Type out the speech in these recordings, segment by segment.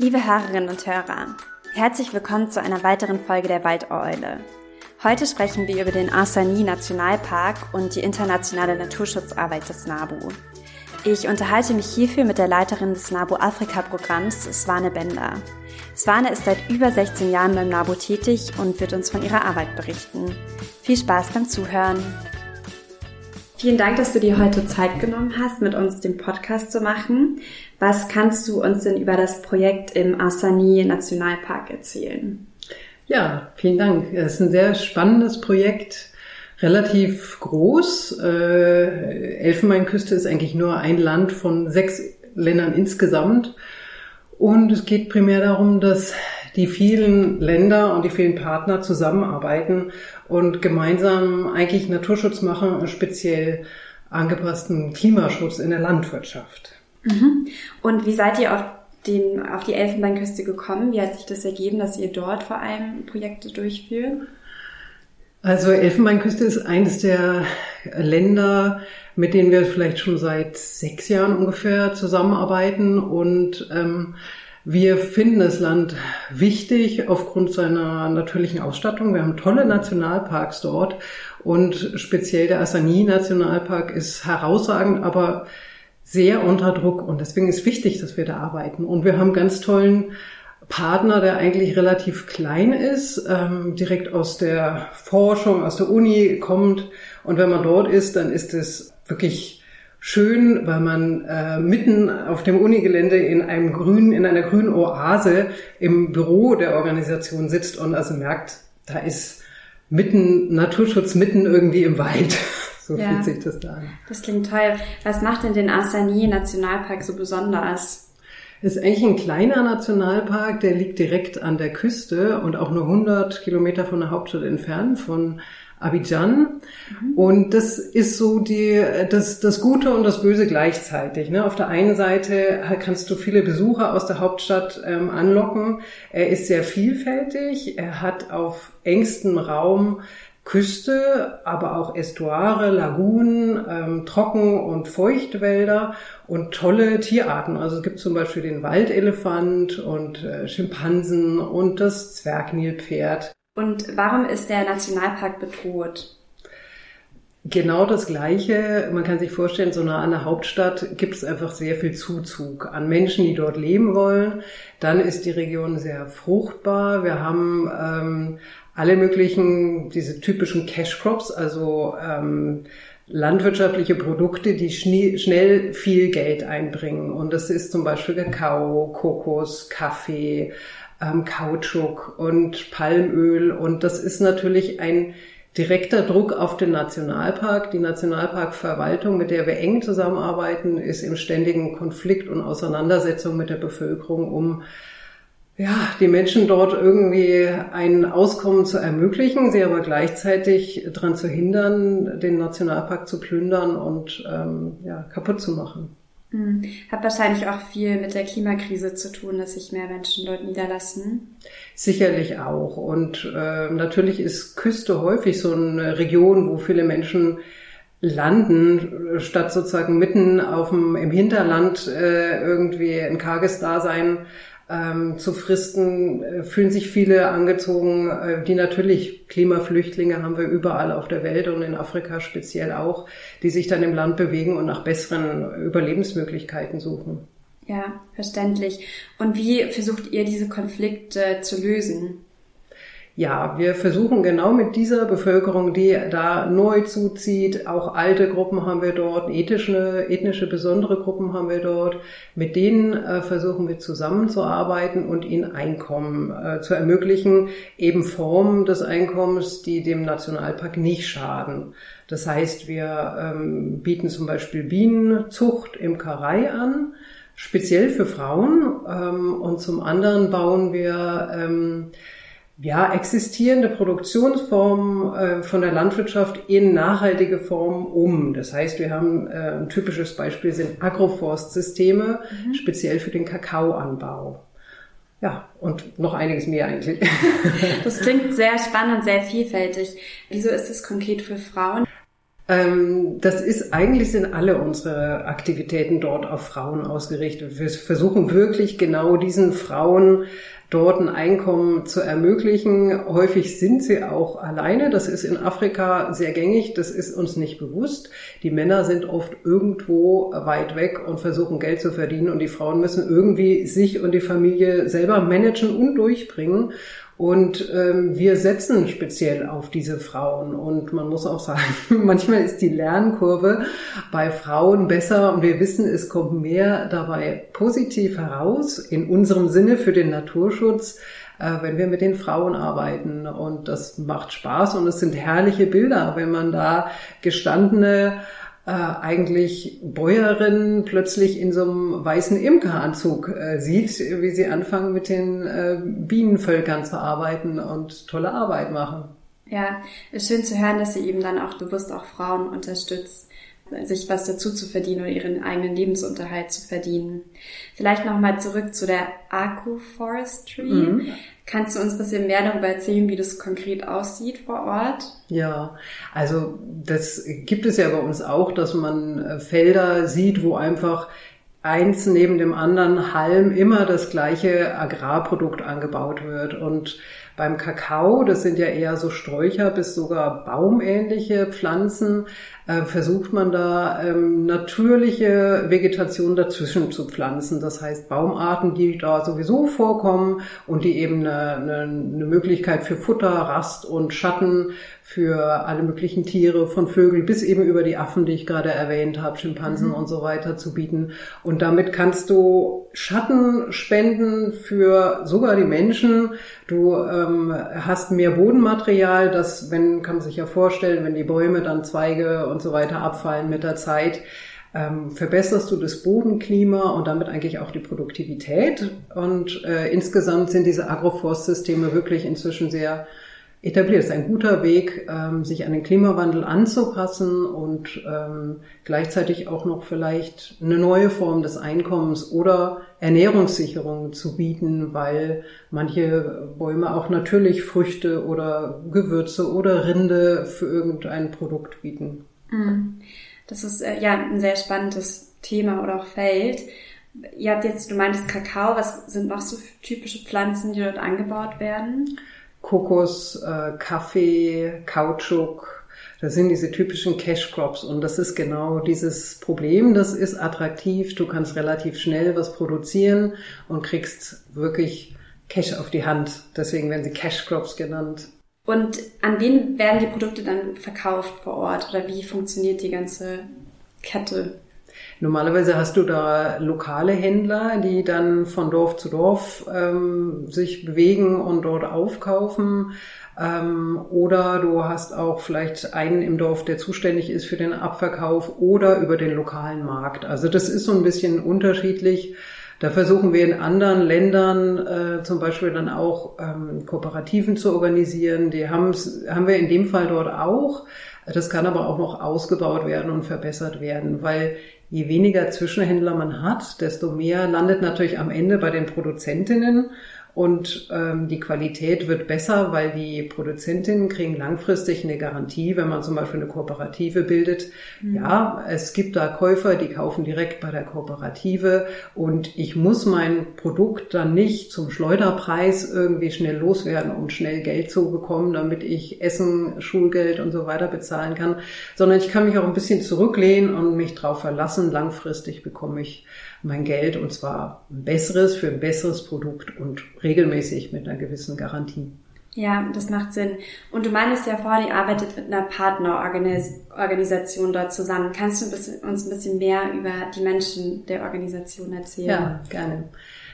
Liebe Hörerinnen und Hörer, herzlich willkommen zu einer weiteren Folge der Waldeule. Heute sprechen wir über den Arsani Nationalpark und die internationale Naturschutzarbeit des NABU. Ich unterhalte mich hierfür mit der Leiterin des NABU Afrika Programms, Swane Bender. Swane ist seit über 16 Jahren beim NABU tätig und wird uns von ihrer Arbeit berichten. Viel Spaß beim Zuhören. Vielen Dank, dass du dir heute Zeit genommen hast, mit uns den Podcast zu machen. Was kannst du uns denn über das Projekt im Asani Nationalpark erzählen? Ja, vielen Dank. Es ist ein sehr spannendes Projekt, relativ groß. Äh, Elfenbeinküste ist eigentlich nur ein Land von sechs Ländern insgesamt. Und es geht primär darum, dass die vielen Länder und die vielen Partner zusammenarbeiten und gemeinsam eigentlich Naturschutz machen, speziell angepassten Klimaschutz in der Landwirtschaft. Mhm. Und wie seid ihr auf, den, auf die Elfenbeinküste gekommen? Wie hat sich das ergeben, dass ihr dort vor allem Projekte durchführt? Also Elfenbeinküste ist eines der Länder, mit denen wir vielleicht schon seit sechs Jahren ungefähr zusammenarbeiten und ähm, wir finden das Land wichtig aufgrund seiner natürlichen Ausstattung. Wir haben tolle Nationalparks dort und speziell der Asani Nationalpark ist herausragend, aber sehr unter Druck und deswegen ist wichtig, dass wir da arbeiten. Und wir haben ganz tollen Partner, der eigentlich relativ klein ist, ähm, direkt aus der Forschung, aus der Uni kommt. Und wenn man dort ist, dann ist es wirklich schön, weil man äh, mitten auf dem Unigelände in einem grünen, in einer grünen Oase im Büro der Organisation sitzt und also merkt, da ist mitten Naturschutz mitten irgendwie im Wald. So ja, fühlt sich das da an. Das klingt toll. Was macht denn den Asani Nationalpark so besonders? Es ist eigentlich ein kleiner Nationalpark, der liegt direkt an der Küste und auch nur 100 Kilometer von der Hauptstadt entfernt, von Abidjan. Mhm. Und das ist so die, das, das Gute und das Böse gleichzeitig. Ne? Auf der einen Seite kannst du viele Besucher aus der Hauptstadt ähm, anlocken. Er ist sehr vielfältig. Er hat auf engstem Raum Küste, aber auch Estuare, Lagunen, ähm, Trocken- und Feuchtwälder und tolle Tierarten. Also es gibt zum Beispiel den Waldelefant und äh, Schimpansen und das Zwergnilpferd. Und warum ist der Nationalpark bedroht? Genau das Gleiche. Man kann sich vorstellen, so nah an der Hauptstadt gibt es einfach sehr viel Zuzug an Menschen, die dort leben wollen. Dann ist die Region sehr fruchtbar. Wir haben ähm, alle möglichen, diese typischen Cash Crops, also ähm, landwirtschaftliche Produkte, die schnell viel Geld einbringen. Und das ist zum Beispiel Kakao, Kokos, Kaffee, ähm, Kautschuk und Palmöl. Und das ist natürlich ein direkter Druck auf den Nationalpark. Die Nationalparkverwaltung, mit der wir eng zusammenarbeiten, ist im ständigen Konflikt und Auseinandersetzung mit der Bevölkerung, um ja, die Menschen dort irgendwie ein Auskommen zu ermöglichen, sie aber gleichzeitig daran zu hindern, den Nationalpark zu plündern und ähm, ja, kaputt zu machen. Hm. Hat wahrscheinlich auch viel mit der Klimakrise zu tun, dass sich mehr Menschen dort niederlassen. Sicherlich auch. Und äh, natürlich ist Küste häufig so eine Region, wo viele Menschen landen, statt sozusagen mitten auf dem, im Hinterland äh, irgendwie ein karges Dasein ähm, zu fristen, äh, fühlen sich viele angezogen, äh, die natürlich Klimaflüchtlinge haben wir überall auf der Welt und in Afrika speziell auch, die sich dann im Land bewegen und nach besseren Überlebensmöglichkeiten suchen. Ja, verständlich. Und wie versucht ihr diese Konflikte zu lösen? Ja, wir versuchen genau mit dieser Bevölkerung, die da neu zuzieht, auch alte Gruppen haben wir dort, ethnische, ethnische besondere Gruppen haben wir dort, mit denen äh, versuchen wir zusammenzuarbeiten und ihnen Einkommen äh, zu ermöglichen, eben Formen des Einkommens, die dem Nationalpark nicht schaden. Das heißt, wir ähm, bieten zum Beispiel Bienenzucht, Imkerei an, speziell für Frauen, ähm, und zum anderen bauen wir ähm, ja, existierende Produktionsformen äh, von der Landwirtschaft in nachhaltige Formen um. Das heißt, wir haben äh, ein typisches Beispiel sind Agroforstsysteme, mhm. speziell für den Kakaoanbau. Ja, und noch einiges mehr eigentlich. Das klingt sehr spannend, sehr vielfältig. Wieso ist es konkret für Frauen? Ähm, das ist, eigentlich sind alle unsere Aktivitäten dort auf Frauen ausgerichtet. Wir versuchen wirklich genau diesen Frauen dort ein Einkommen zu ermöglichen. Häufig sind sie auch alleine. Das ist in Afrika sehr gängig. Das ist uns nicht bewusst. Die Männer sind oft irgendwo weit weg und versuchen Geld zu verdienen und die Frauen müssen irgendwie sich und die Familie selber managen und durchbringen. Und ähm, wir setzen speziell auf diese Frauen. Und man muss auch sagen, manchmal ist die Lernkurve bei Frauen besser und wir wissen, es kommt mehr dabei positiv heraus, in unserem Sinne für den Naturschutz, äh, wenn wir mit den Frauen arbeiten. Und das macht Spaß und es sind herrliche Bilder, wenn man da gestandene äh, eigentlich Bäuerinnen plötzlich in so einem weißen Imkeranzug äh, sieht, wie sie anfangen mit den äh, Bienenvölkern zu arbeiten und tolle Arbeit machen. Ja, ist schön zu hören, dass sie eben dann auch bewusst auch Frauen unterstützt sich was dazu zu verdienen oder ihren eigenen Lebensunterhalt zu verdienen. Vielleicht nochmal zurück zu der Agroforestry. Mhm. Kannst du uns ein bisschen mehr darüber erzählen, wie das konkret aussieht vor Ort? Ja, also das gibt es ja bei uns auch, dass man äh, Felder sieht, wo einfach eins neben dem anderen Halm immer das gleiche Agrarprodukt angebaut wird. Und beim Kakao, das sind ja eher so Sträucher bis sogar baumähnliche Pflanzen, äh, versucht man da ähm, natürliche Vegetation dazwischen zu pflanzen. Das heißt Baumarten, die da sowieso vorkommen und die eben eine, eine, eine Möglichkeit für Futter, Rast und Schatten für alle möglichen Tiere, von Vögeln bis eben über die Affen, die ich gerade erwähnt habe, Schimpansen mhm. und so weiter zu bieten. Und damit kannst du Schatten spenden für sogar die Menschen. Du ähm, hast mehr Bodenmaterial, das, wenn, kann man sich ja vorstellen, wenn die Bäume dann Zweige und so weiter abfallen mit der Zeit, ähm, verbesserst du das Bodenklima und damit eigentlich auch die Produktivität. Und äh, insgesamt sind diese Agroforstsysteme wirklich inzwischen sehr etabliert. Es ist ein guter Weg, ähm, sich an den Klimawandel anzupassen und ähm, gleichzeitig auch noch vielleicht eine neue Form des Einkommens oder Ernährungssicherung zu bieten, weil manche Bäume auch natürlich Früchte oder Gewürze oder Rinde für irgendein Produkt bieten. Mhm. Das ist äh, ja ein sehr spannendes Thema oder auch Feld. Ihr habt jetzt, du meintest Kakao, was sind noch so typische Pflanzen, die dort angebaut werden? Kokos, äh, Kaffee, Kautschuk. Das sind diese typischen Cash Crops und das ist genau dieses Problem. Das ist attraktiv. Du kannst relativ schnell was produzieren und kriegst wirklich Cash auf die Hand. Deswegen werden sie Cash Crops genannt. Und an wen werden die Produkte dann verkauft vor Ort oder wie funktioniert die ganze Kette? Normalerweise hast du da lokale Händler, die dann von Dorf zu Dorf ähm, sich bewegen und dort aufkaufen. Ähm, oder du hast auch vielleicht einen im Dorf, der zuständig ist für den Abverkauf oder über den lokalen Markt. Also das ist so ein bisschen unterschiedlich. Da versuchen wir in anderen Ländern äh, zum Beispiel dann auch ähm, Kooperativen zu organisieren. Die haben wir in dem Fall dort auch. Das kann aber auch noch ausgebaut werden und verbessert werden, weil je weniger Zwischenhändler man hat, desto mehr landet natürlich am Ende bei den Produzentinnen und ähm, die Qualität wird besser, weil die Produzentinnen kriegen langfristig eine Garantie, wenn man zum Beispiel eine Kooperative bildet. Mhm. Ja, es gibt da Käufer, die kaufen direkt bei der Kooperative und ich muss mein Produkt dann nicht zum Schleuderpreis irgendwie schnell loswerden, um schnell Geld zu bekommen, damit ich Essen, Schulgeld und so weiter bezahlen kann, sondern ich kann mich auch ein bisschen zurücklehnen und mich darauf verlassen, langfristig bekomme ich mein Geld und zwar ein besseres für ein besseres Produkt und regelmäßig mit einer gewissen Garantie. Ja, das macht Sinn. Und du meinst ja vorhin, ihr arbeitet mit einer Partnerorganisation dort zusammen. Kannst du uns ein bisschen mehr über die Menschen der Organisation erzählen? Ja, gerne.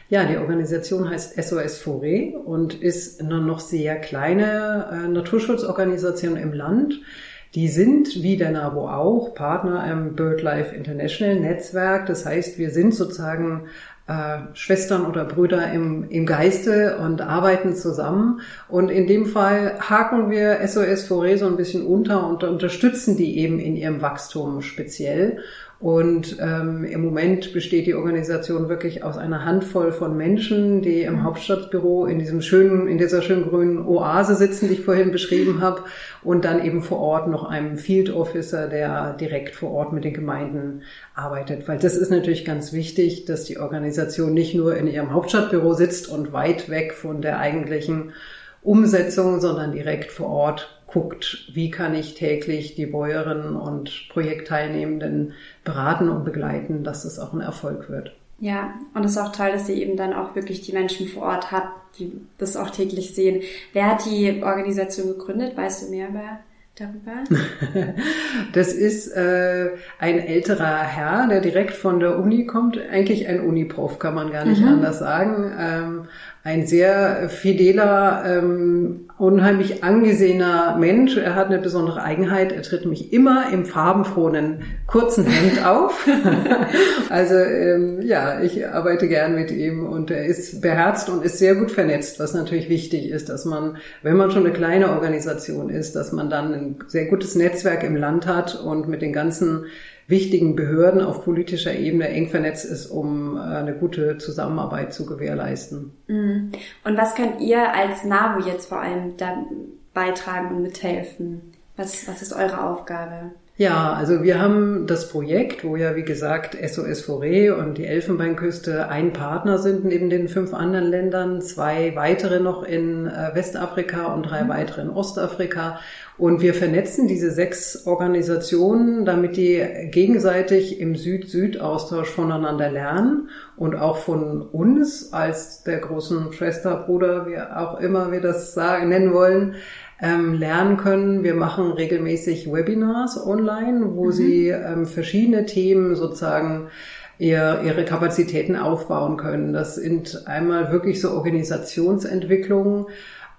Ja, die Organisation heißt SOS Forêt und ist eine noch sehr kleine äh, Naturschutzorganisation im Land. Die sind, wie der NABO auch, Partner im BirdLife International Netzwerk. Das heißt, wir sind sozusagen äh, Schwestern oder Brüder im, im Geiste und arbeiten zusammen. Und in dem Fall haken wir SOS Foré so ein bisschen unter und unterstützen die eben in ihrem Wachstum speziell. Und ähm, im Moment besteht die Organisation wirklich aus einer Handvoll von Menschen, die im Hauptstadtbüro in diesem schönen, in dieser schönen grünen Oase sitzen, die ich vorhin beschrieben habe, und dann eben vor Ort noch einem Field Officer, der direkt vor Ort mit den Gemeinden arbeitet. Weil das ist natürlich ganz wichtig, dass die Organisation nicht nur in ihrem Hauptstadtbüro sitzt und weit weg von der eigentlichen Umsetzung, sondern direkt vor Ort guckt, wie kann ich täglich die Bäuerinnen und Projektteilnehmenden beraten und begleiten, dass es auch ein Erfolg wird. Ja, und es ist auch toll, dass ihr eben dann auch wirklich die Menschen vor Ort habt, die das auch täglich sehen. Wer hat die Organisation gegründet? Weißt du mehr über darüber? Das ist äh, ein älterer Herr, der direkt von der Uni kommt. Eigentlich ein Uniprof, kann man gar nicht mhm. anders sagen. Ähm, ein sehr fideler, ähm, unheimlich angesehener Mensch. Er hat eine besondere Eigenheit. Er tritt mich immer im farbenfrohen kurzen Hemd auf. also ähm, ja, ich arbeite gern mit ihm und er ist beherzt und ist sehr gut vernetzt, was natürlich wichtig ist, dass man, wenn man schon eine kleine Organisation ist, dass man dann ein sehr gutes Netzwerk im Land hat und mit den ganzen wichtigen Behörden auf politischer Ebene eng vernetzt ist, um äh, eine gute Zusammenarbeit zu gewährleisten. Mhm. Und was könnt ihr als NABU jetzt vor allem da beitragen und mithelfen? Was, was ist eure Aufgabe? Ja, also wir haben das Projekt, wo ja wie gesagt SOS Forêt und die Elfenbeinküste ein Partner sind neben den fünf anderen Ländern, zwei weitere noch in äh, Westafrika und drei mhm. weitere in Ostafrika. Und wir vernetzen diese sechs Organisationen, damit die gegenseitig im Süd-Süd-Austausch voneinander lernen und auch von uns als der großen Schwester, Bruder, wie auch immer wir das sagen, nennen wollen, ähm, lernen können. Wir machen regelmäßig Webinars online, wo mhm. sie ähm, verschiedene Themen sozusagen ihr, ihre Kapazitäten aufbauen können. Das sind einmal wirklich so Organisationsentwicklungen,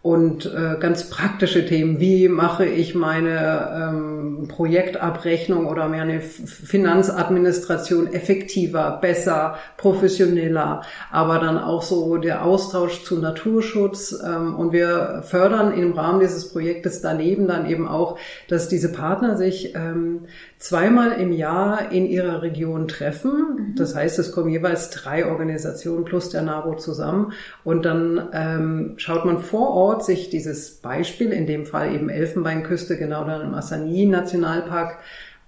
und äh, ganz praktische Themen. Wie mache ich meine ähm, Projektabrechnung oder meine Finanzadministration effektiver, besser, professioneller, aber dann auch so der Austausch zu Naturschutz. Ähm, und wir fördern im Rahmen dieses Projektes daneben dann eben auch, dass diese Partner sich ähm, zweimal im Jahr in ihrer Region treffen. Mhm. Das heißt, es kommen jeweils drei Organisationen plus der NABO zusammen und dann ähm, schaut man vor Ort sich dieses Beispiel, in dem Fall eben Elfenbeinküste, genau dann im Assani Nationalpark,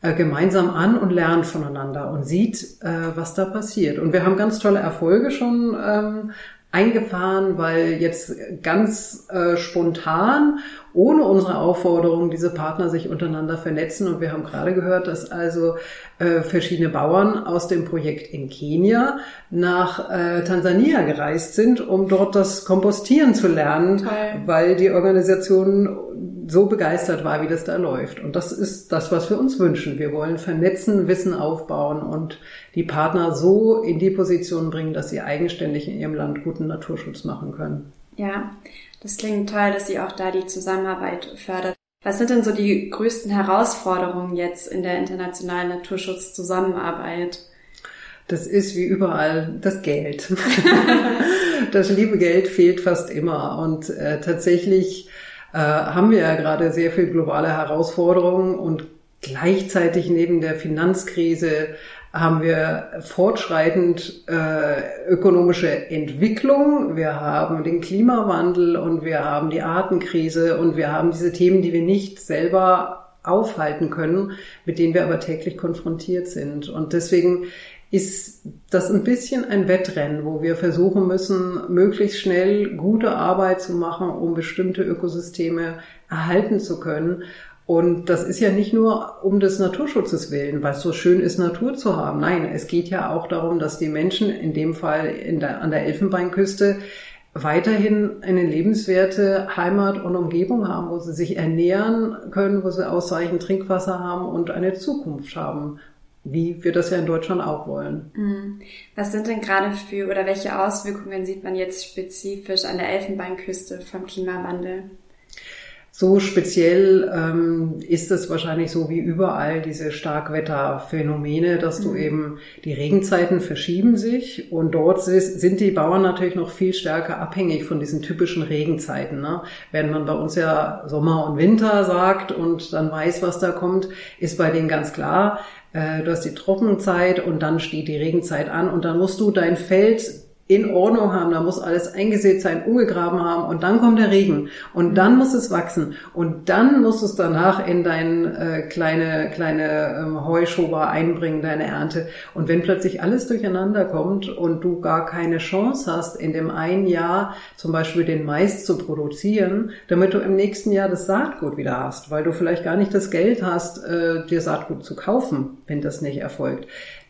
äh, gemeinsam an und lernt voneinander und sieht, äh, was da passiert. Und wir haben ganz tolle Erfolge schon ähm, eingefahren, weil jetzt ganz äh, spontan, ohne unsere Aufforderung, diese Partner sich untereinander vernetzen. Und wir haben gerade gehört, dass also äh, verschiedene Bauern aus dem Projekt in Kenia nach äh, Tansania gereist sind, um dort das Kompostieren zu lernen, Toll. weil die Organisation so begeistert war, wie das da läuft. Und das ist das, was wir uns wünschen. Wir wollen vernetzen, Wissen aufbauen und die Partner so in die Position bringen, dass sie eigenständig in ihrem Land guten Naturschutz machen können. Ja, das klingt toll, dass sie auch da die Zusammenarbeit fördert. Was sind denn so die größten Herausforderungen jetzt in der internationalen Naturschutzzusammenarbeit? Das ist wie überall das Geld. das liebe Geld fehlt fast immer. Und äh, tatsächlich äh, haben wir ja gerade sehr viel globale Herausforderungen und gleichzeitig neben der Finanzkrise haben wir fortschreitend äh, ökonomische Entwicklung, wir haben den Klimawandel und wir haben die Artenkrise und wir haben diese Themen, die wir nicht selber aufhalten können, mit denen wir aber täglich konfrontiert sind. Und deswegen ist das ein bisschen ein Wettrennen, wo wir versuchen müssen, möglichst schnell gute Arbeit zu machen, um bestimmte Ökosysteme erhalten zu können. Und das ist ja nicht nur um des Naturschutzes willen, weil es so schön ist, Natur zu haben. Nein, es geht ja auch darum, dass die Menschen, in dem Fall in der, an der Elfenbeinküste, weiterhin eine lebenswerte Heimat und Umgebung haben, wo sie sich ernähren können, wo sie ausreichend Trinkwasser haben und eine Zukunft haben wie wir das ja in Deutschland auch wollen. Mhm. Was sind denn gerade für oder welche Auswirkungen sieht man jetzt spezifisch an der Elfenbeinküste vom Klimawandel? So speziell ähm, ist es wahrscheinlich so wie überall diese Starkwetterphänomene, dass du mhm. eben die Regenzeiten verschieben sich und dort sind die Bauern natürlich noch viel stärker abhängig von diesen typischen Regenzeiten. Ne? Wenn man bei uns ja Sommer und Winter sagt und dann weiß, was da kommt, ist bei denen ganz klar, äh, du hast die Trockenzeit und dann steht die Regenzeit an und dann musst du dein Feld in Ordnung haben, da muss alles eingesät sein, umgegraben haben und dann kommt der Regen und dann muss es wachsen und dann musst du es danach in dein äh, kleine kleine ähm, Heuschober einbringen, deine Ernte. Und wenn plötzlich alles durcheinander kommt und du gar keine Chance hast, in dem einen Jahr zum Beispiel den Mais zu produzieren, damit du im nächsten Jahr das Saatgut wieder hast, weil du vielleicht gar nicht das Geld hast, äh, dir Saatgut zu kaufen, wenn das nicht erfolgt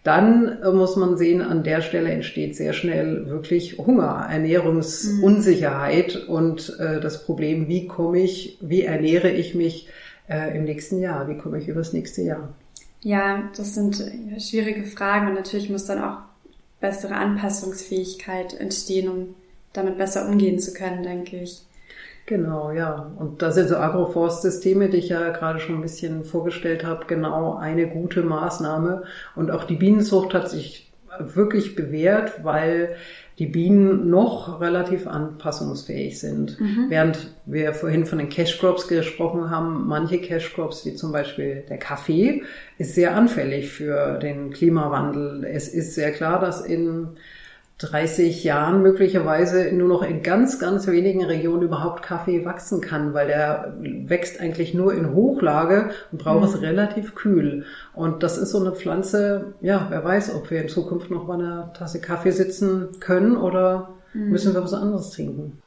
dann äh, muss man sehen, an der Stelle entsteht sehr schnell wirklich Hunger, Ernährungsunsicherheit mhm. und äh, das Problem, wie komme ich, wie ernähre ich mich äh, im nächsten Jahr, wie komme ich übers nächste Jahr. Ja, das sind schwierige Fragen und natürlich muss dann auch bessere Anpassungsfähigkeit entstehen, um damit besser umgehen zu können, denke ich. Genau, ja. Und da sind so Agroforstsysteme, die ich ja gerade schon ein bisschen vorgestellt habe, genau eine gute Maßnahme. Und auch die Bienenzucht hat sich wirklich bewährt, weil die Bienen noch relativ anpassungsfähig sind. Mhm. Während wir vorhin von den Cash Crops gesprochen haben, manche Cash Crops, wie zum Beispiel der Kaffee, ist sehr anfällig für den Klimawandel. Es ist sehr klar, dass in 30 Jahren möglicherweise nur noch in ganz, ganz wenigen Regionen überhaupt Kaffee wachsen kann, weil der wächst eigentlich nur in Hochlage und braucht mhm. es relativ kühl. Und das ist so eine Pflanze, ja, wer weiß, ob wir in Zukunft noch bei einer Tasse Kaffee sitzen können oder mhm. müssen wir was anderes trinken.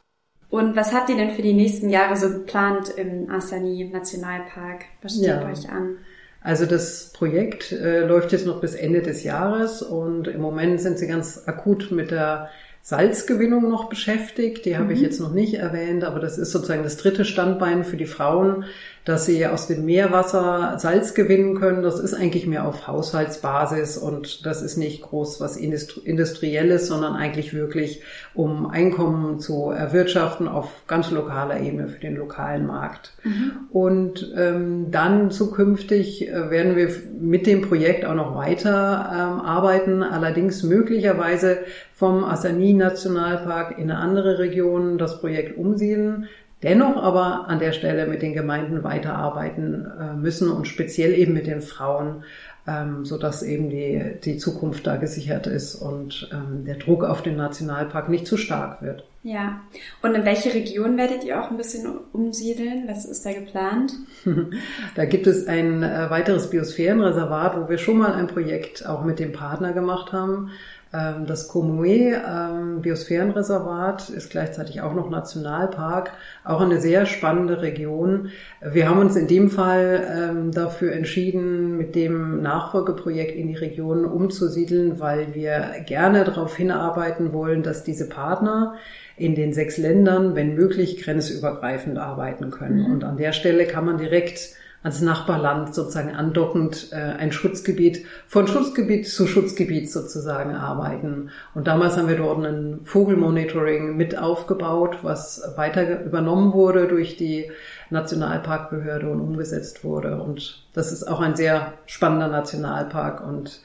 Und was habt ihr denn für die nächsten Jahre so geplant im Asani Nationalpark? Was steht ja. euch an? Also das Projekt äh, läuft jetzt noch bis Ende des Jahres und im Moment sind sie ganz akut mit der Salzgewinnung noch beschäftigt. Die habe mhm. ich jetzt noch nicht erwähnt, aber das ist sozusagen das dritte Standbein für die Frauen, dass sie aus dem Meerwasser Salz gewinnen können. Das ist eigentlich mehr auf Haushaltsbasis und das ist nicht groß was Industrielles, sondern eigentlich wirklich, um Einkommen zu erwirtschaften auf ganz lokaler Ebene für den lokalen Markt. Mhm. Und ähm, dann zukünftig äh, werden wir mit dem Projekt auch noch weiter ähm, arbeiten, allerdings möglicherweise vom Asani Nationalpark in eine andere Region das Projekt umsiedeln dennoch aber an der Stelle mit den Gemeinden weiterarbeiten äh, müssen und speziell eben mit den Frauen, ähm, so dass eben die, die Zukunft da gesichert ist und ähm, der Druck auf den Nationalpark nicht zu stark wird. Ja. Und in welche Region werdet ihr auch ein bisschen umsiedeln? Was ist da geplant? da gibt es ein äh, weiteres Biosphärenreservat, wo wir schon mal ein Projekt auch mit dem Partner gemacht haben. Ähm, das Komue ähm, Biosphärenreservat ist gleichzeitig auch noch Nationalpark, auch eine sehr spannende Region. Wir haben uns in dem Fall ähm, dafür entschieden, mit dem Nachfolgeprojekt in die Region umzusiedeln, weil wir gerne darauf hinarbeiten wollen, dass diese Partner in den sechs Ländern, wenn möglich, grenzübergreifend arbeiten können. Mhm. Und an der Stelle kann man direkt ans Nachbarland sozusagen andockend äh, ein Schutzgebiet von Schutzgebiet zu Schutzgebiet sozusagen arbeiten. Und damals haben wir dort ein Vogelmonitoring mit aufgebaut, was weiter übernommen wurde durch die Nationalparkbehörde und umgesetzt wurde. Und das ist auch ein sehr spannender Nationalpark und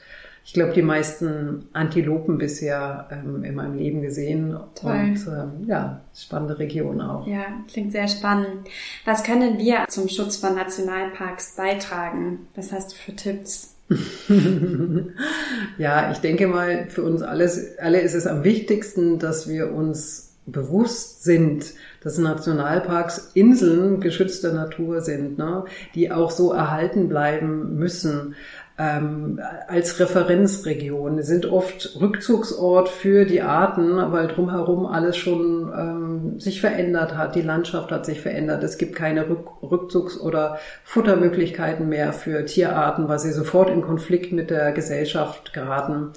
ich glaube, die meisten Antilopen bisher ähm, in meinem Leben gesehen. Toll. Und ähm, ja, spannende Region auch. Ja, klingt sehr spannend. Was können wir zum Schutz von Nationalparks beitragen? Was hast du für Tipps? ja, ich denke mal, für uns alles, alle ist es am wichtigsten, dass wir uns bewusst sind, dass Nationalparks Inseln geschützter Natur sind, ne, die auch so erhalten bleiben müssen ähm, als Referenzregion, sind oft Rückzugsort für die Arten, weil drumherum alles schon ähm, sich verändert hat, die Landschaft hat sich verändert, es gibt keine Rück Rückzugs- oder Futtermöglichkeiten mehr für Tierarten, weil sie sofort in Konflikt mit der Gesellschaft geraten.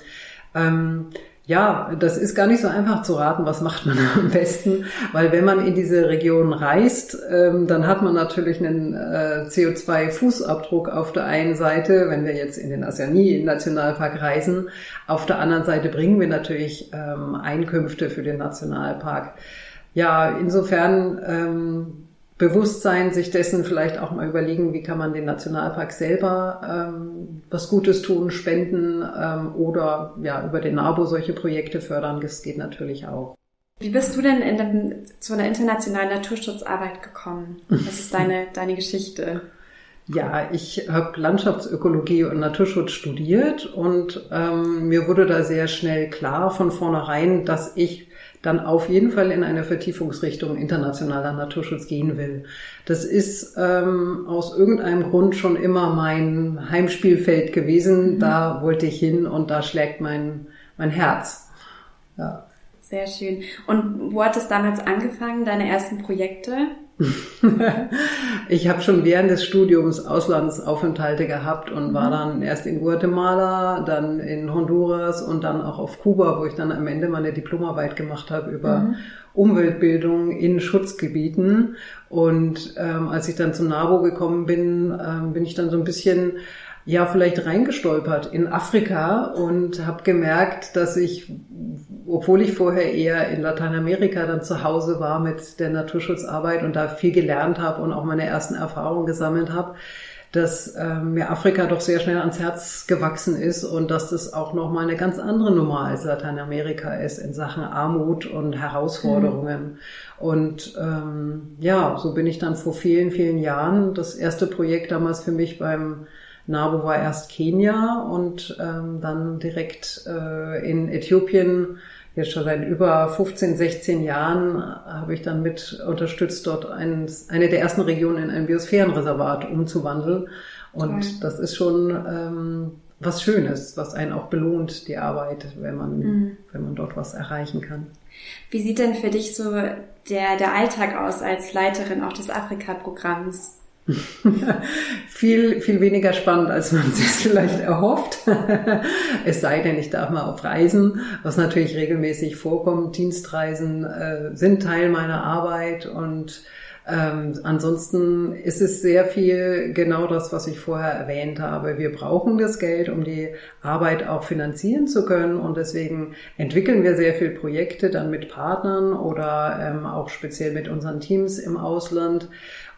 Ähm, ja, das ist gar nicht so einfach zu raten, was macht man am besten, weil wenn man in diese Region reist, ähm, dann hat man natürlich einen äh, CO2-Fußabdruck auf der einen Seite, wenn wir jetzt in den Asani-Nationalpark reisen. Auf der anderen Seite bringen wir natürlich ähm, Einkünfte für den Nationalpark. Ja, insofern ähm, Bewusstsein, sich dessen vielleicht auch mal überlegen, wie kann man den Nationalpark selber ähm, was Gutes tun, spenden ähm, oder ja über den NABU solche Projekte fördern. Das geht natürlich auch. Wie bist du denn dem, zu einer internationalen Naturschutzarbeit gekommen? Was ist deine, deine Geschichte? Ja, ich habe Landschaftsökologie und Naturschutz studiert und ähm, mir wurde da sehr schnell klar von vornherein, dass ich dann auf jeden Fall in eine Vertiefungsrichtung internationaler Naturschutz gehen will. Das ist ähm, aus irgendeinem Grund schon immer mein Heimspielfeld gewesen. Mhm. Da wollte ich hin und da schlägt mein, mein Herz. Ja. Sehr schön. Und wo hat es damals angefangen, deine ersten Projekte? ich habe schon während des Studiums Auslandsaufenthalte gehabt und war mhm. dann erst in Guatemala, dann in Honduras und dann auch auf Kuba, wo ich dann am Ende meine Diplomarbeit gemacht habe über mhm. Umweltbildung in Schutzgebieten. Und ähm, als ich dann zum NABO gekommen bin, ähm, bin ich dann so ein bisschen ja vielleicht reingestolpert in Afrika und habe gemerkt, dass ich, obwohl ich vorher eher in Lateinamerika dann zu Hause war mit der Naturschutzarbeit und da viel gelernt habe und auch meine ersten Erfahrungen gesammelt habe, dass ähm, mir Afrika doch sehr schnell ans Herz gewachsen ist und dass das auch nochmal eine ganz andere Nummer als Lateinamerika ist in Sachen Armut und Herausforderungen. Mhm. Und ähm, ja, so bin ich dann vor vielen, vielen Jahren das erste Projekt damals für mich beim NABU war erst Kenia und ähm, dann direkt äh, in Äthiopien. Jetzt schon seit über 15, 16 Jahren habe ich dann mit unterstützt, dort ein, eine der ersten Regionen in ein Biosphärenreservat umzuwandeln. Und okay. das ist schon ähm, was Schönes, was einen auch belohnt, die Arbeit, wenn man, mhm. wenn man dort was erreichen kann. Wie sieht denn für dich so der, der Alltag aus als Leiterin auch des Afrika-Programms? viel, viel weniger spannend, als man sich vielleicht erhofft. es sei denn, ich darf mal auf Reisen, was natürlich regelmäßig vorkommt. Dienstreisen äh, sind Teil meiner Arbeit und ähm, ansonsten ist es sehr viel genau das, was ich vorher erwähnt habe. Wir brauchen das Geld, um die Arbeit auch finanzieren zu können und deswegen entwickeln wir sehr viele Projekte dann mit Partnern oder ähm, auch speziell mit unseren Teams im Ausland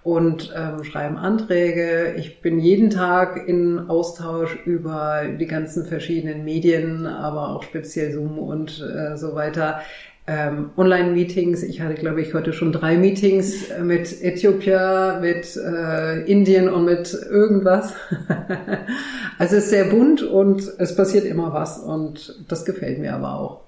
und ähm, schreiben Anträge. Ich bin jeden Tag in Austausch über die ganzen verschiedenen Medien, aber auch speziell Zoom und äh, so weiter. Ähm, Online-Meetings. Ich hatte, glaube ich, heute schon drei Meetings mit Äthiopien, mit äh, Indien und mit irgendwas. also es ist sehr bunt und es passiert immer was und das gefällt mir aber auch.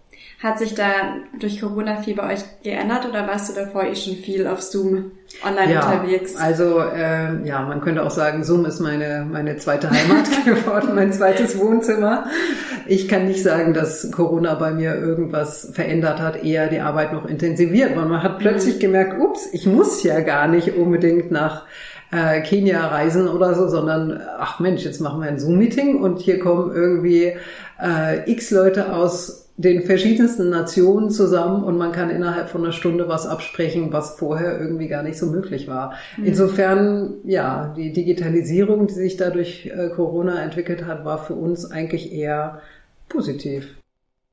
Hat sich da durch Corona viel bei euch geändert oder warst du davor eh schon viel auf Zoom online ja, unterwegs? Also äh, ja, man könnte auch sagen, Zoom ist meine, meine zweite Heimat geworden, mein zweites Wohnzimmer. Ich kann nicht sagen, dass Corona bei mir irgendwas verändert hat, eher die Arbeit noch intensiviert. Man hat plötzlich mhm. gemerkt, ups, ich muss ja gar nicht unbedingt nach äh, Kenia reisen oder so, sondern ach Mensch, jetzt machen wir ein Zoom-Meeting und hier kommen irgendwie äh, x Leute aus den verschiedensten Nationen zusammen und man kann innerhalb von einer Stunde was absprechen, was vorher irgendwie gar nicht so möglich war. Mhm. Insofern, ja, die Digitalisierung, die sich dadurch äh, Corona entwickelt hat, war für uns eigentlich eher positiv.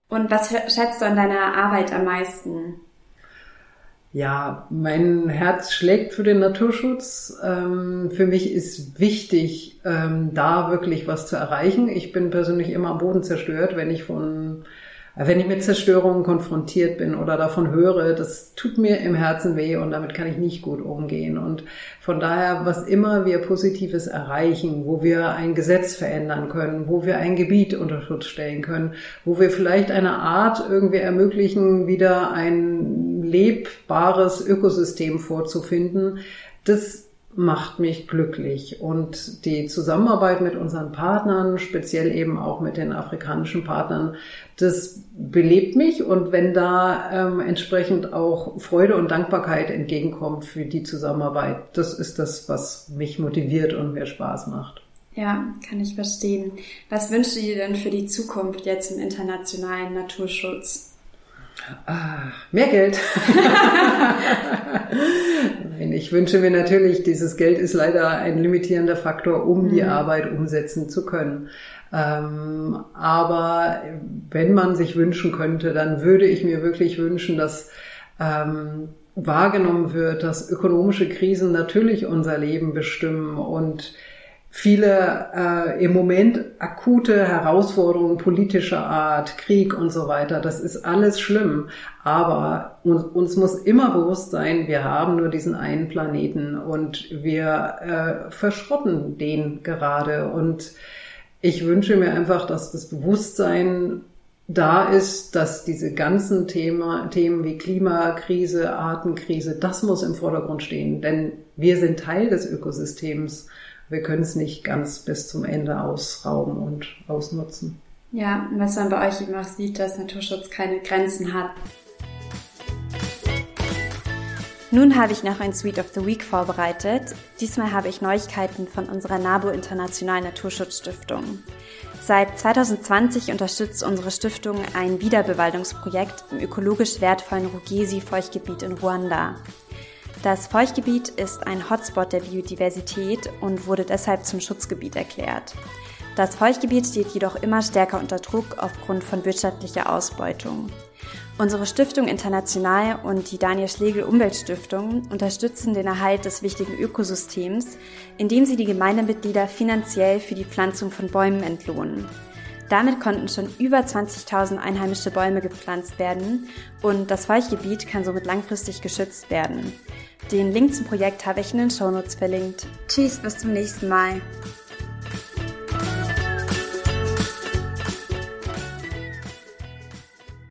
Und was schätzt du an deiner Arbeit am meisten? Ja, mein Herz schlägt für den Naturschutz. Ähm, für mich ist wichtig, ähm, da wirklich was zu erreichen. Ich bin persönlich immer am Boden zerstört, wenn ich von wenn ich mit Zerstörungen konfrontiert bin oder davon höre, das tut mir im Herzen weh und damit kann ich nicht gut umgehen. Und von daher, was immer wir Positives erreichen, wo wir ein Gesetz verändern können, wo wir ein Gebiet unter Schutz stellen können, wo wir vielleicht eine Art irgendwie ermöglichen, wieder ein lebbares Ökosystem vorzufinden, das macht mich glücklich. Und die Zusammenarbeit mit unseren Partnern, speziell eben auch mit den afrikanischen Partnern, das belebt mich. Und wenn da ähm, entsprechend auch Freude und Dankbarkeit entgegenkommt für die Zusammenarbeit, das ist das, was mich motiviert und mir Spaß macht. Ja, kann ich verstehen. Was wünschst du dir denn für die Zukunft jetzt im internationalen Naturschutz? Ah, mehr Geld. Nein, ich wünsche mir natürlich, dieses Geld ist leider ein limitierender Faktor, um die mhm. Arbeit umsetzen zu können. Ähm, aber wenn man sich wünschen könnte, dann würde ich mir wirklich wünschen, dass ähm, wahrgenommen wird, dass ökonomische Krisen natürlich unser Leben bestimmen und viele äh, im Moment akute Herausforderungen politischer Art, Krieg und so weiter. Das ist alles schlimm. Aber uns, uns muss immer bewusst sein, wir haben nur diesen einen Planeten und wir äh, verschrotten den gerade. Und ich wünsche mir einfach, dass das Bewusstsein da ist, dass diese ganzen Thema, Themen wie Klimakrise, Artenkrise, das muss im Vordergrund stehen. Denn wir sind Teil des Ökosystems wir können es nicht ganz bis zum Ende ausrauben und ausnutzen. Ja, was man bei euch eben auch sieht, dass Naturschutz keine Grenzen hat. Nun habe ich noch ein Suite of the Week vorbereitet. Diesmal habe ich Neuigkeiten von unserer NABU Internationalen Naturschutzstiftung. Seit 2020 unterstützt unsere Stiftung ein Wiederbewaldungsprojekt im ökologisch wertvollen Rugesi-Feuchtgebiet in Ruanda. Das Feuchtgebiet ist ein Hotspot der Biodiversität und wurde deshalb zum Schutzgebiet erklärt. Das Feuchtgebiet steht jedoch immer stärker unter Druck aufgrund von wirtschaftlicher Ausbeutung. Unsere Stiftung International und die Daniel Schlegel Umweltstiftung unterstützen den Erhalt des wichtigen Ökosystems, indem sie die Gemeindemitglieder finanziell für die Pflanzung von Bäumen entlohnen. Damit konnten schon über 20.000 einheimische Bäume gepflanzt werden und das Feuchtgebiet kann somit langfristig geschützt werden. Den Link zum Projekt habe ich in den Shownotes verlinkt. Tschüss, bis zum nächsten Mal.